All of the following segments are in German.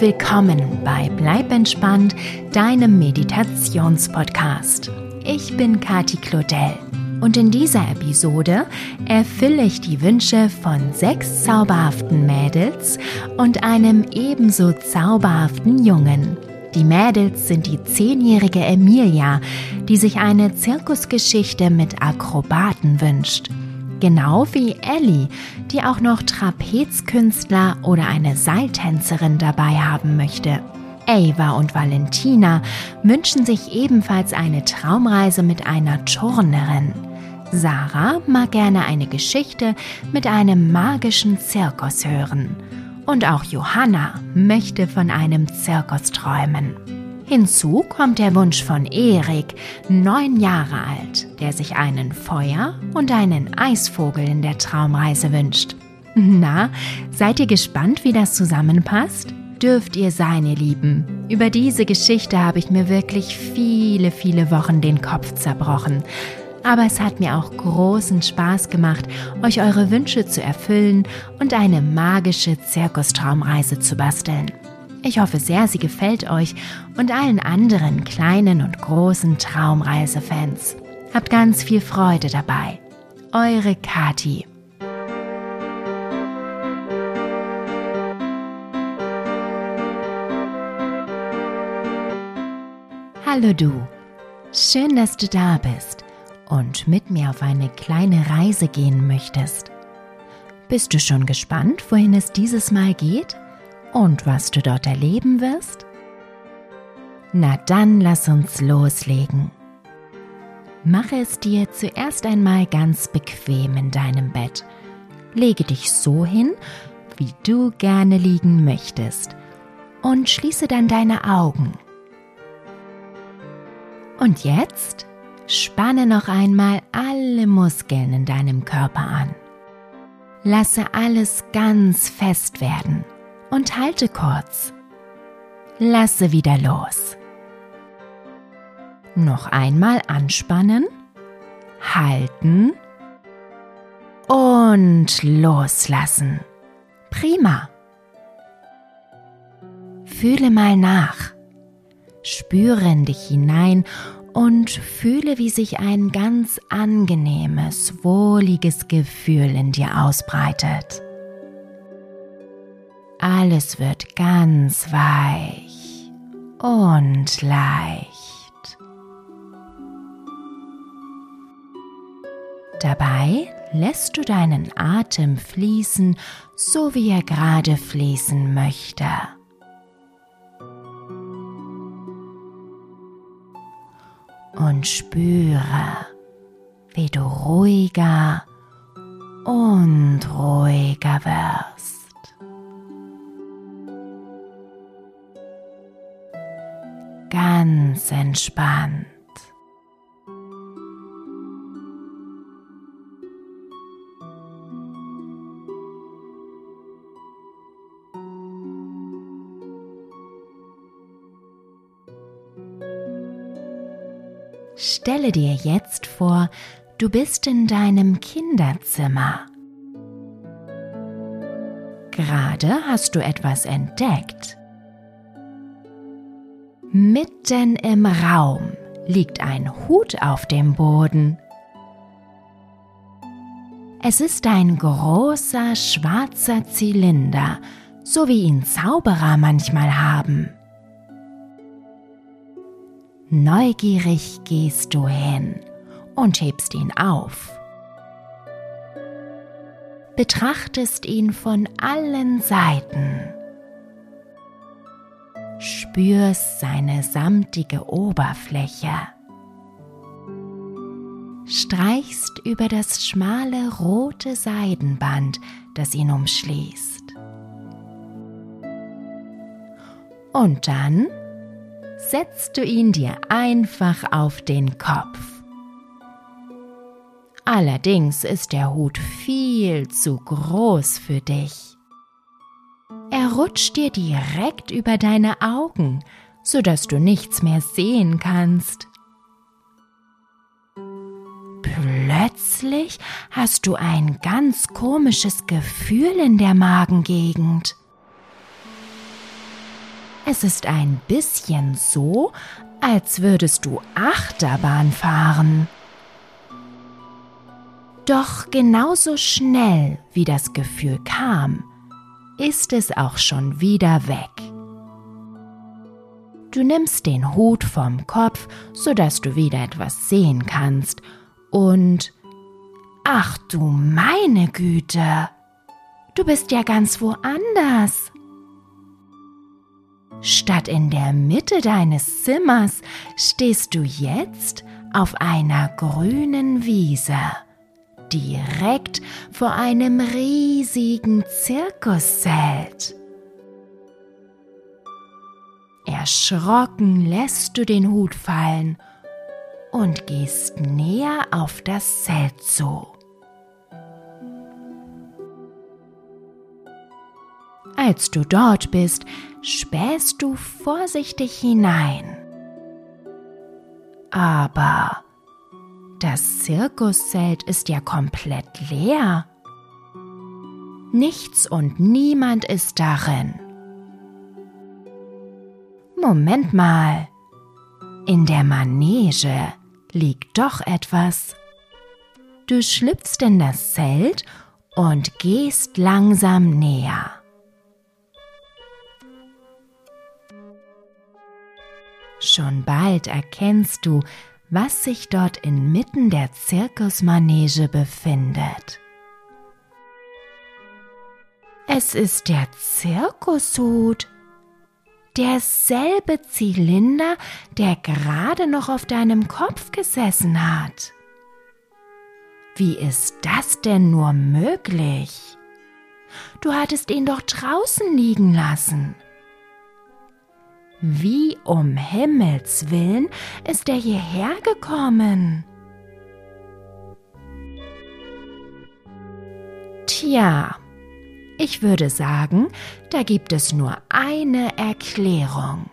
willkommen bei Bleib entspannt, deinem Meditationspodcast. Ich bin Kati Claudel und in dieser Episode erfülle ich die Wünsche von sechs zauberhaften Mädels und einem ebenso zauberhaften Jungen. Die Mädels sind die zehnjährige Emilia, die sich eine Zirkusgeschichte mit Akrobaten wünscht. Genau wie Ellie, die auch noch Trapezkünstler oder eine Seiltänzerin dabei haben möchte. Ava und Valentina wünschen sich ebenfalls eine Traumreise mit einer Turnerin. Sarah mag gerne eine Geschichte mit einem magischen Zirkus hören. Und auch Johanna möchte von einem Zirkus träumen. Hinzu kommt der Wunsch von Erik, neun Jahre alt, der sich einen Feuer- und einen Eisvogel in der Traumreise wünscht. Na, seid ihr gespannt, wie das zusammenpasst? Dürft ihr sein, ihr Lieben. Über diese Geschichte habe ich mir wirklich viele, viele Wochen den Kopf zerbrochen. Aber es hat mir auch großen Spaß gemacht, euch eure Wünsche zu erfüllen und eine magische Zirkustraumreise zu basteln. Ich hoffe sehr, sie gefällt euch und allen anderen kleinen und großen Traumreisefans. Habt ganz viel Freude dabei. Eure Kati. Hallo du. Schön, dass du da bist und mit mir auf eine kleine Reise gehen möchtest. Bist du schon gespannt, wohin es dieses Mal geht? Und was du dort erleben wirst? Na dann lass uns loslegen. Mache es dir zuerst einmal ganz bequem in deinem Bett. Lege dich so hin, wie du gerne liegen möchtest und schließe dann deine Augen. Und jetzt spanne noch einmal alle Muskeln in deinem Körper an. Lasse alles ganz fest werden und halte kurz. Lasse wieder los. Noch einmal anspannen, halten und loslassen. Prima. Fühle mal nach. Spüre in dich hinein und fühle, wie sich ein ganz angenehmes, wohliges Gefühl in dir ausbreitet. Alles wird ganz weich und leicht. Dabei lässt du deinen Atem fließen, so wie er gerade fließen möchte. Und spüre, wie du ruhiger und ruhiger wirst. Ganz entspannt. Stelle dir jetzt vor, du bist in deinem Kinderzimmer. Gerade hast du etwas entdeckt. Mitten im Raum liegt ein Hut auf dem Boden. Es ist ein großer schwarzer Zylinder, so wie ihn Zauberer manchmal haben. Neugierig gehst du hin und hebst ihn auf. Betrachtest ihn von allen Seiten spürst seine samtige Oberfläche. Streichst über das schmale rote Seidenband, das ihn umschließt. Und dann setzt du ihn dir einfach auf den Kopf. Allerdings ist der Hut viel zu groß für dich. Rutscht dir direkt über deine Augen, sodass du nichts mehr sehen kannst. Plötzlich hast du ein ganz komisches Gefühl in der Magengegend. Es ist ein bisschen so, als würdest du Achterbahn fahren. Doch genauso schnell wie das Gefühl kam, ist es auch schon wieder weg. Du nimmst den Hut vom Kopf, sodass du wieder etwas sehen kannst, und ach du meine Güte, du bist ja ganz woanders. Statt in der Mitte deines Zimmers stehst du jetzt auf einer grünen Wiese, direkt vor einem riesigen Zirkuszelt. Erschrocken lässt du den Hut fallen und gehst näher auf das Zelt zu. Als du dort bist, spähst du vorsichtig hinein. Aber das Zirkuszelt ist ja komplett leer. Nichts und niemand ist darin. Moment mal. In der Manege liegt doch etwas. Du schlüpfst in das Zelt und gehst langsam näher. Schon bald erkennst du, was sich dort inmitten der Zirkusmanege befindet. Es ist der Zirkushut, derselbe Zylinder, der gerade noch auf deinem Kopf gesessen hat. Wie ist das denn nur möglich? Du hattest ihn doch draußen liegen lassen. Wie um Himmels willen ist er hierher gekommen? Tja, ich würde sagen, da gibt es nur eine Erklärung.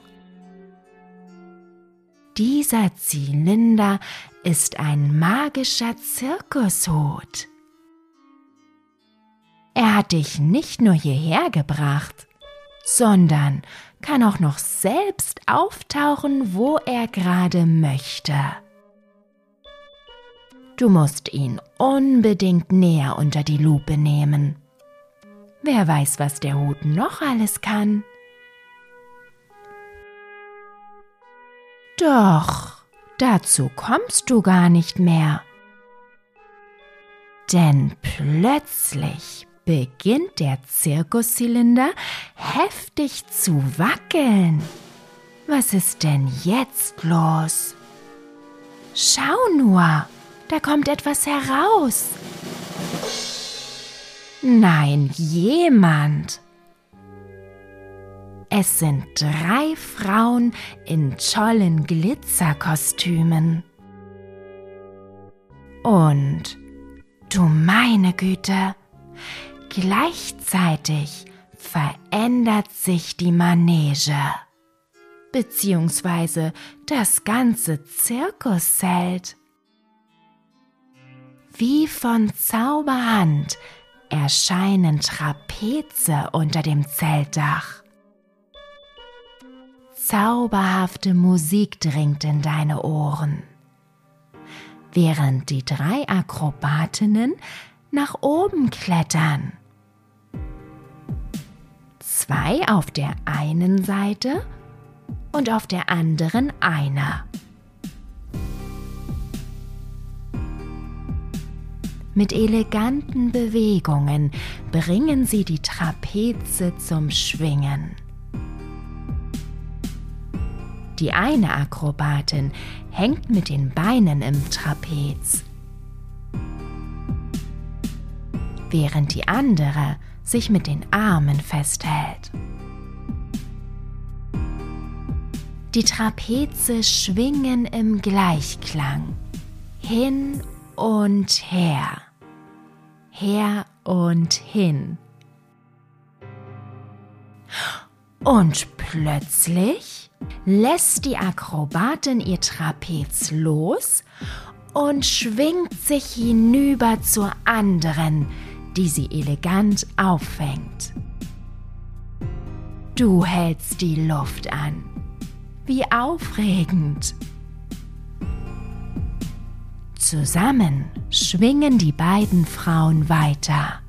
Dieser Zylinder ist ein magischer Zirkushut. Er hat dich nicht nur hierher gebracht, sondern kann auch noch selbst auftauchen, wo er gerade möchte. Du musst ihn unbedingt näher unter die Lupe nehmen. Wer weiß, was der Hut noch alles kann. Doch, dazu kommst du gar nicht mehr. Denn plötzlich beginnt der Zirkuszylinder heftig zu wackeln. Was ist denn jetzt los? Schau nur, da kommt etwas heraus. Nein, jemand. Es sind drei Frauen in tollen Glitzerkostümen. Und, du meine Güte, Gleichzeitig verändert sich die Manege beziehungsweise das ganze Zirkuszelt. Wie von Zauberhand erscheinen Trapeze unter dem Zeltdach. Zauberhafte Musik dringt in deine Ohren, während die drei Akrobatinnen nach oben klettern zwei auf der einen Seite und auf der anderen einer. Mit eleganten Bewegungen bringen sie die Trapeze zum Schwingen. Die eine Akrobatin hängt mit den Beinen im Trapez, während die andere sich mit den Armen festhält. Die Trapeze schwingen im Gleichklang hin und her, her und hin. Und plötzlich lässt die Akrobatin ihr Trapez los und schwingt sich hinüber zur anderen, die sie elegant auffängt. Du hältst die Luft an. Wie aufregend. Zusammen schwingen die beiden Frauen weiter.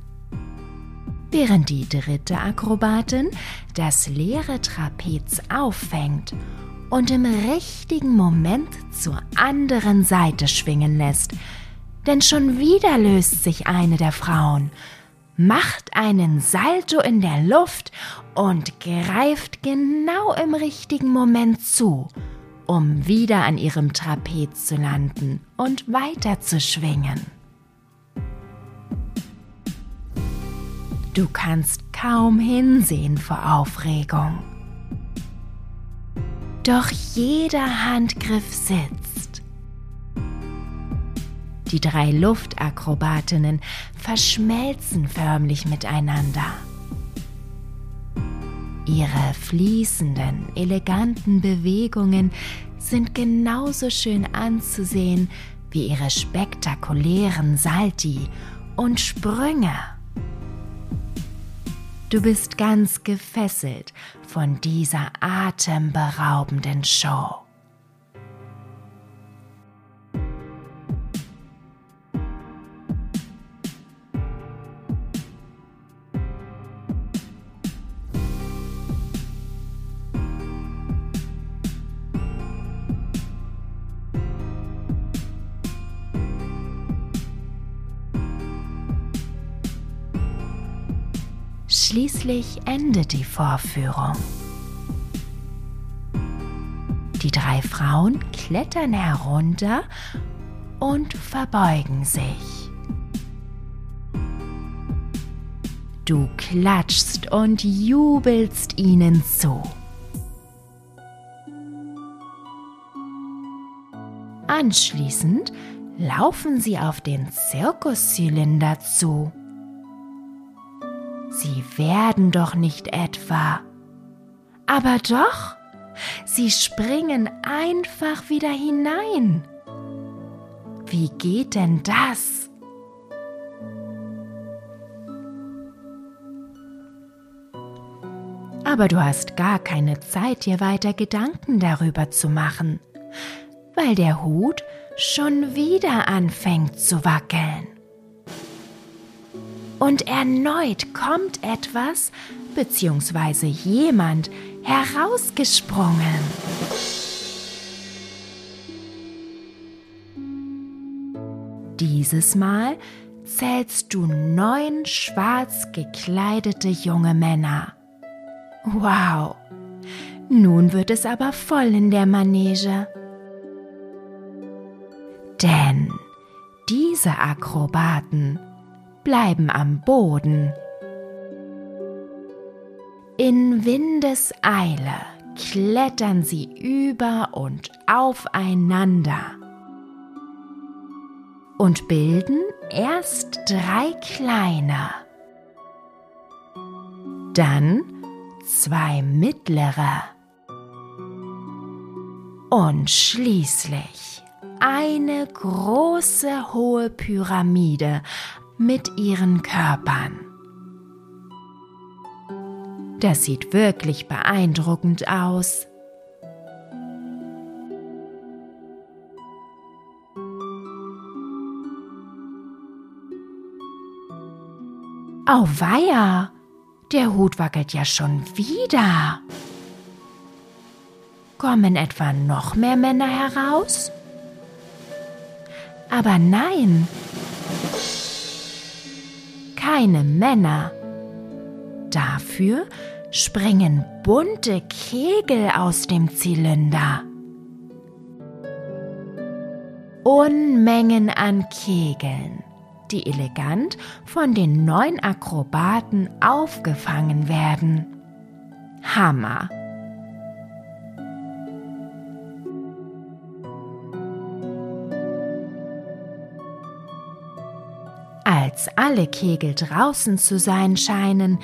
Während die dritte Akrobatin das leere Trapez auffängt und im richtigen Moment zur anderen Seite schwingen lässt, denn schon wieder löst sich eine der Frauen, macht einen Salto in der Luft und greift genau im richtigen Moment zu, um wieder an ihrem Trapez zu landen und weiter zu schwingen. Du kannst kaum hinsehen vor Aufregung. Doch jeder Handgriff sitzt. Die drei Luftakrobatinnen verschmelzen förmlich miteinander. Ihre fließenden, eleganten Bewegungen sind genauso schön anzusehen wie ihre spektakulären Salti und Sprünge. Du bist ganz gefesselt von dieser atemberaubenden Show. Schließlich endet die Vorführung. Die drei Frauen klettern herunter und verbeugen sich. Du klatschst und jubelst ihnen zu. Anschließend laufen sie auf den Zirkuszylinder zu. Sie werden doch nicht etwa. Aber doch, sie springen einfach wieder hinein. Wie geht denn das? Aber du hast gar keine Zeit, dir weiter Gedanken darüber zu machen, weil der Hut schon wieder anfängt zu wackeln. Und erneut kommt etwas bzw. jemand herausgesprungen. Dieses Mal zählst du neun schwarz gekleidete junge Männer. Wow! Nun wird es aber voll in der Manege. Denn diese Akrobaten bleiben am Boden. In Windeseile klettern sie über und aufeinander und bilden erst drei kleine, dann zwei mittlere und schließlich eine große hohe Pyramide mit ihren Körpern. Das sieht wirklich beeindruckend aus. Auweia, der Hut wackelt ja schon wieder. Kommen etwa noch mehr Männer heraus? Aber nein, keine Männer. Dafür springen bunte Kegel aus dem Zylinder. Unmengen an Kegeln, die elegant von den neun Akrobaten aufgefangen werden. Hammer! Als alle Kegel draußen zu sein scheinen,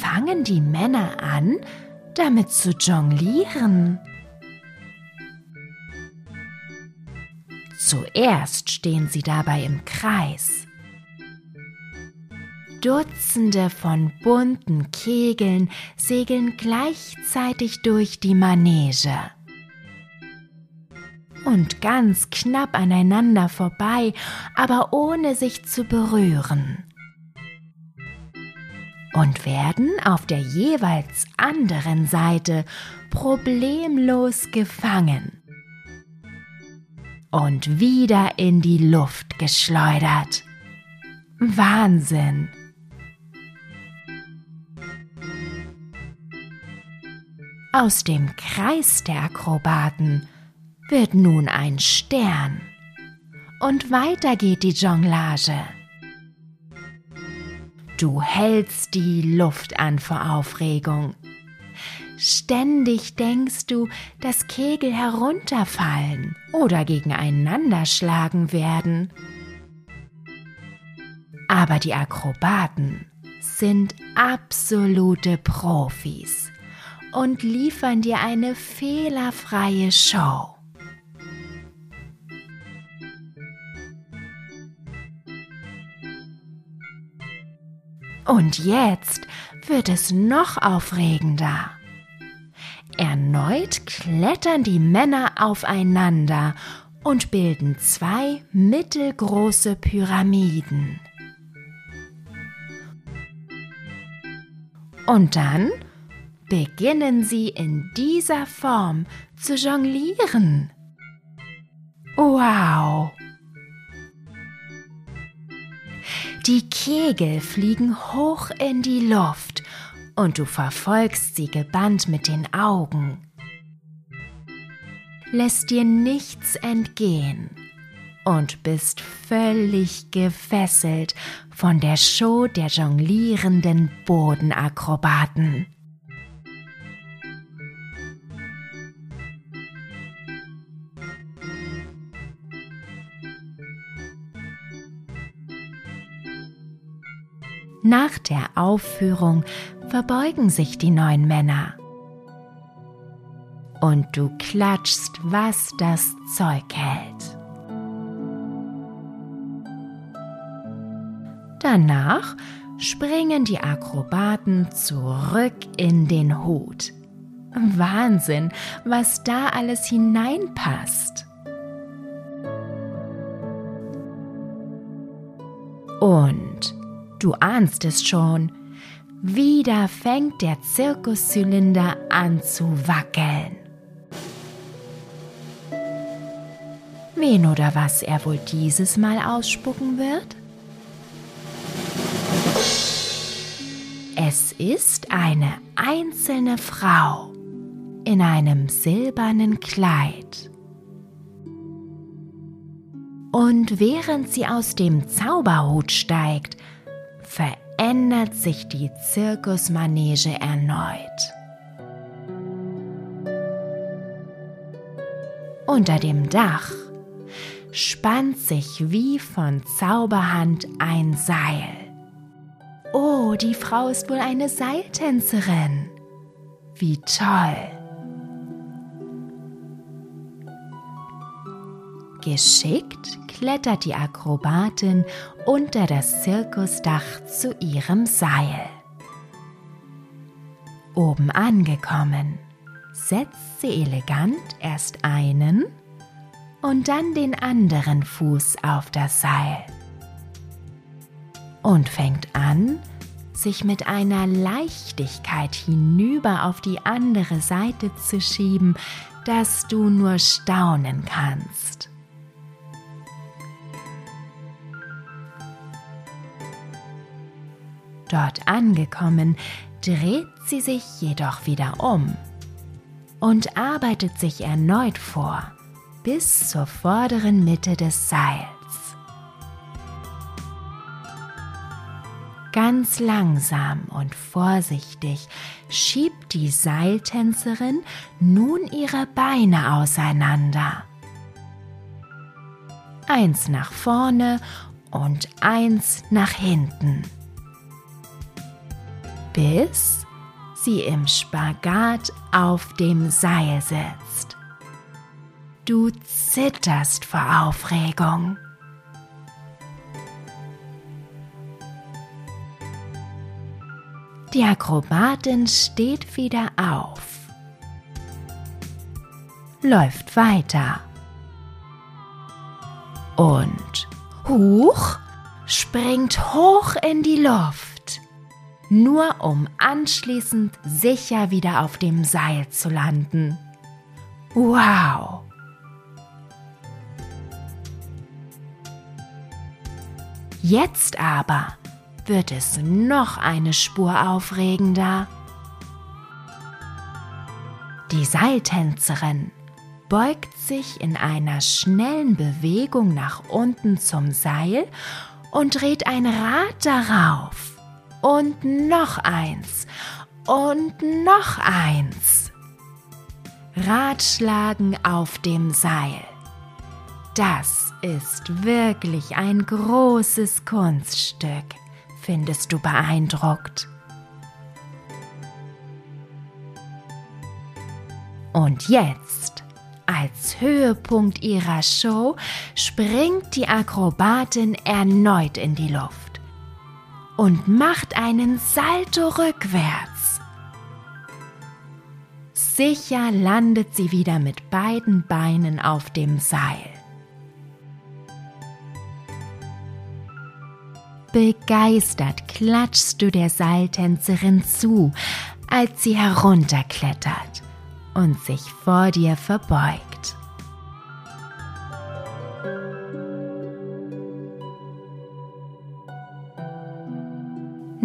fangen die Männer an, damit zu jonglieren. Zuerst stehen sie dabei im Kreis. Dutzende von bunten Kegeln segeln gleichzeitig durch die Manege. Und ganz knapp aneinander vorbei, aber ohne sich zu berühren. Und werden auf der jeweils anderen Seite problemlos gefangen und wieder in die Luft geschleudert. Wahnsinn! Aus dem Kreis der Akrobaten wird nun ein Stern. Und weiter geht die Jonglage. Du hältst die Luft an vor Aufregung. Ständig denkst du, dass Kegel herunterfallen oder gegeneinander schlagen werden. Aber die Akrobaten sind absolute Profis und liefern dir eine fehlerfreie Show. Und jetzt wird es noch aufregender. Erneut klettern die Männer aufeinander und bilden zwei mittelgroße Pyramiden. Und dann beginnen sie in dieser Form zu jonglieren. Wow! Die Kegel fliegen hoch in die Luft und du verfolgst sie gebannt mit den Augen. Lässt dir nichts entgehen und bist völlig gefesselt von der Show der jonglierenden Bodenakrobaten. Nach der Aufführung verbeugen sich die neun Männer. Und du klatschst, was das Zeug hält. Danach springen die Akrobaten zurück in den Hut. Wahnsinn, was da alles hineinpasst. Du ahnst es schon. Wieder fängt der Zirkuszylinder an zu wackeln. Wen oder was er wohl dieses Mal ausspucken wird? Es ist eine einzelne Frau in einem silbernen Kleid. Und während sie aus dem Zauberhut steigt, verändert sich die Zirkusmanege erneut. Unter dem Dach spannt sich wie von Zauberhand ein Seil. Oh, die Frau ist wohl eine Seiltänzerin. Wie toll. Geschickt klettert die Akrobatin unter das Zirkusdach zu ihrem Seil. Oben angekommen, setzt sie elegant erst einen und dann den anderen Fuß auf das Seil und fängt an, sich mit einer Leichtigkeit hinüber auf die andere Seite zu schieben, dass du nur staunen kannst. Dort angekommen, dreht sie sich jedoch wieder um und arbeitet sich erneut vor bis zur vorderen Mitte des Seils. Ganz langsam und vorsichtig schiebt die Seiltänzerin nun ihre Beine auseinander. Eins nach vorne und eins nach hinten bis sie im Spagat auf dem Seil sitzt. Du zitterst vor die Akrobatin steht wieder auf, läuft weiter. Und huch, springt hoch in die Luft, nur um anschließend sicher wieder auf dem Seil zu landen. Wow! Jetzt aber wird es noch eine Spur aufregender. Die Seiltänzerin beugt sich in einer schnellen Bewegung nach unten zum Seil und dreht ein Rad darauf. Und noch eins. Und noch eins. Radschlagen auf dem Seil. Das ist wirklich ein großes Kunststück, findest du beeindruckt. Und jetzt als Höhepunkt ihrer Show springt die Akrobatin erneut in die Luft und macht einen Salto rückwärts. Sicher landet sie wieder mit beiden Beinen auf dem Seil. Begeistert klatschst du der Seiltänzerin zu, als sie herunterklettert und sich vor dir verbeugt.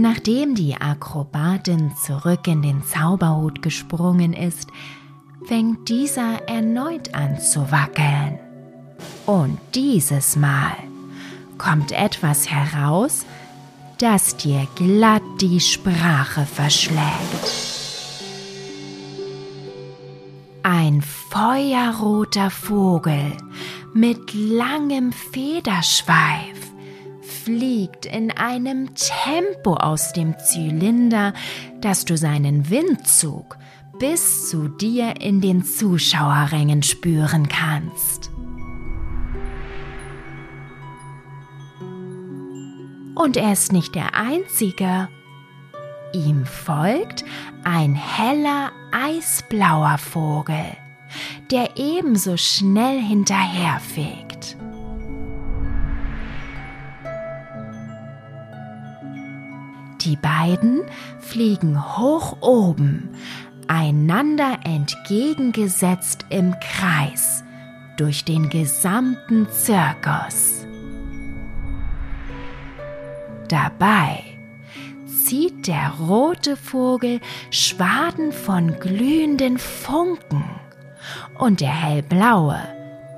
Nachdem die Akrobatin zurück in den Zauberhut gesprungen ist, fängt dieser erneut an zu wackeln. Und dieses Mal kommt etwas heraus, das dir glatt die Sprache verschlägt. Ein feuerroter Vogel mit langem Federschweif fliegt in einem Tempo aus dem Zylinder, dass du seinen Windzug bis zu dir in den Zuschauerrängen spüren kannst. Und er ist nicht der Einzige. Ihm folgt ein heller eisblauer Vogel, der ebenso schnell hinterherfegt. Die beiden fliegen hoch oben, einander entgegengesetzt im Kreis durch den gesamten Zirkus. Dabei zieht der rote Vogel Schwaden von glühenden Funken und der hellblaue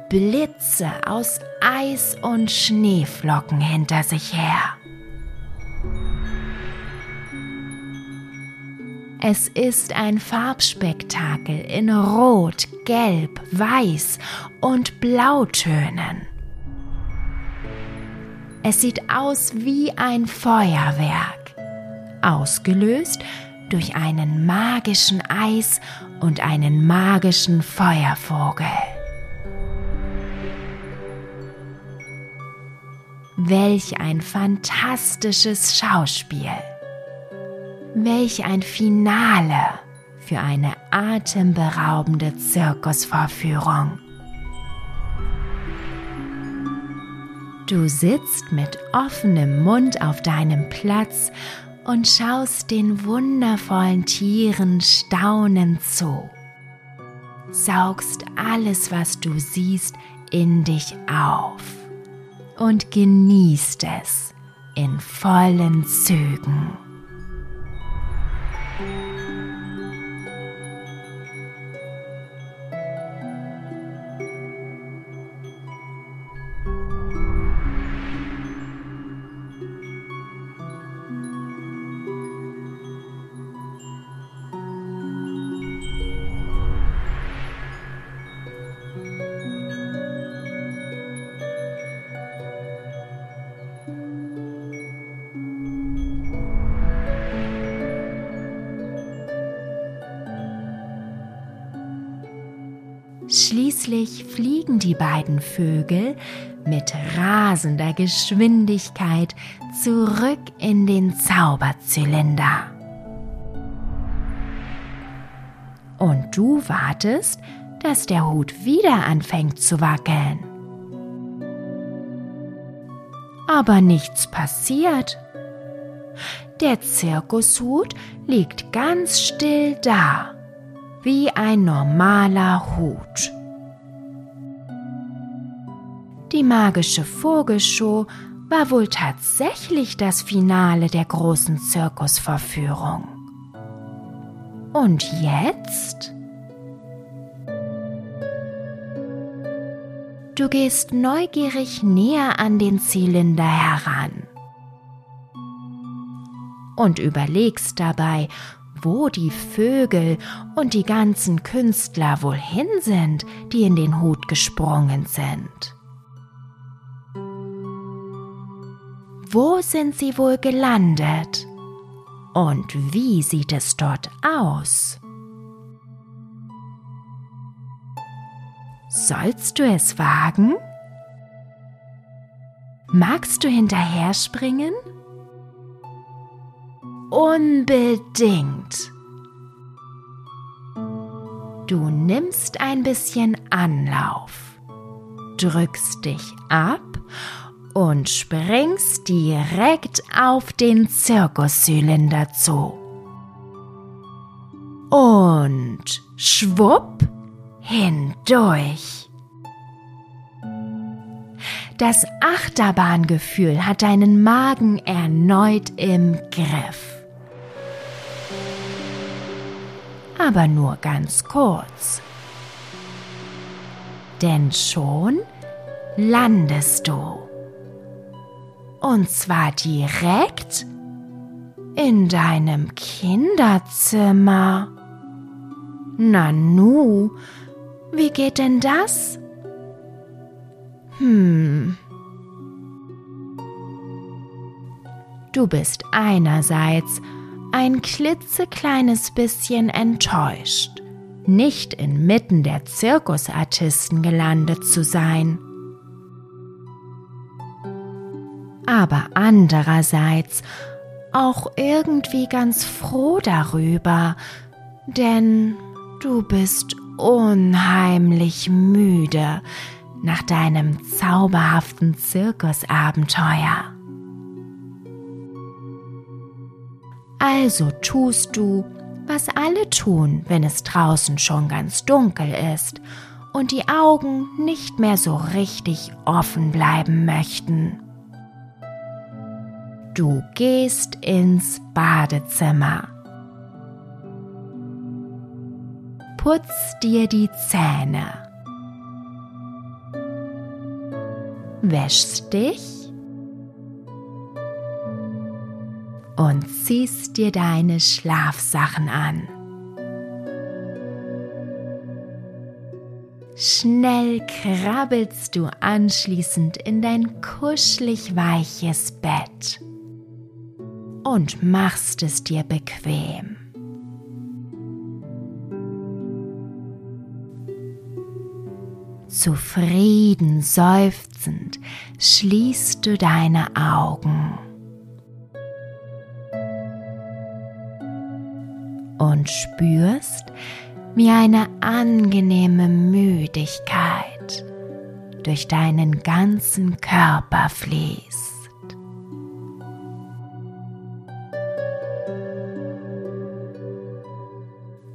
Blitze aus Eis und Schneeflocken hinter sich her. Es ist ein Farbspektakel in Rot, Gelb, Weiß und Blautönen. Es sieht aus wie ein Feuerwerk ausgelöst durch einen magischen Eis und einen magischen Feuervogel. Welch ein fantastisches Schauspiel. Welch ein Finale für eine atemberaubende Zirkusvorführung. Du sitzt mit offenem Mund auf deinem Platz und schaust den wundervollen Tieren staunend zu. Saugst alles, was du siehst, in dich auf und genießt es in vollen Zügen. Schließlich fliegen die beiden Vögel mit rasender Geschwindigkeit zurück in den Zauberzylinder. Und du wartest, dass der Hut wieder anfängt zu wackeln. Aber nichts passiert. Der Zirkushut liegt ganz still da, wie ein normaler Hut. Die magische Vogelshow war wohl tatsächlich das Finale der großen Zirkusverführung. Und jetzt? Du gehst neugierig näher an den Zylinder heran und überlegst dabei, wo die Vögel und die ganzen Künstler wohl hin sind, die in den Hut gesprungen sind. Wo sind sie wohl gelandet? Und wie sieht es dort aus? Sollst du es wagen? Magst du hinterher springen? Unbedingt. Du nimmst ein bisschen Anlauf, drückst dich ab und springst direkt auf den Zirkuszylinder zu. Und schwupp hindurch. Das Achterbahngefühl hat deinen Magen erneut im Griff. Aber nur ganz kurz. Denn schon landest du. Und zwar direkt in deinem Kinderzimmer. Nanu, wie geht denn das? Hm. Du bist einerseits ein klitzekleines bisschen enttäuscht, nicht inmitten der Zirkusartisten gelandet zu sein. Aber andererseits auch irgendwie ganz froh darüber, denn du bist unheimlich müde nach deinem zauberhaften Zirkusabenteuer. Also tust du, was alle tun, wenn es draußen schon ganz dunkel ist und die Augen nicht mehr so richtig offen bleiben möchten. Du gehst ins Badezimmer. Putz dir die Zähne. Wäschst dich und ziehst dir deine Schlafsachen an. Schnell krabbelst du anschließend in dein kuschelig weiches Bett und machst es dir bequem. Zufrieden seufzend schließt du deine Augen und spürst, wie eine angenehme Müdigkeit durch deinen ganzen Körper fließt.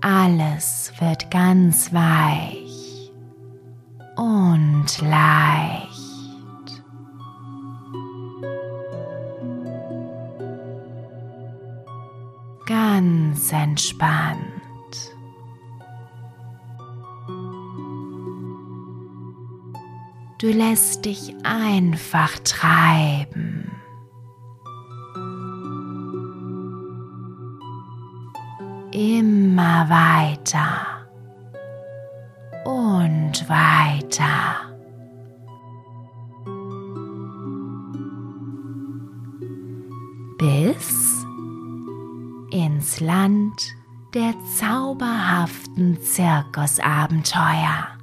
Alles wird ganz weich und leicht. Ganz entspannt. Du lässt dich einfach treiben. Weiter und weiter. Bis ins Land der zauberhaften Zirkusabenteuer.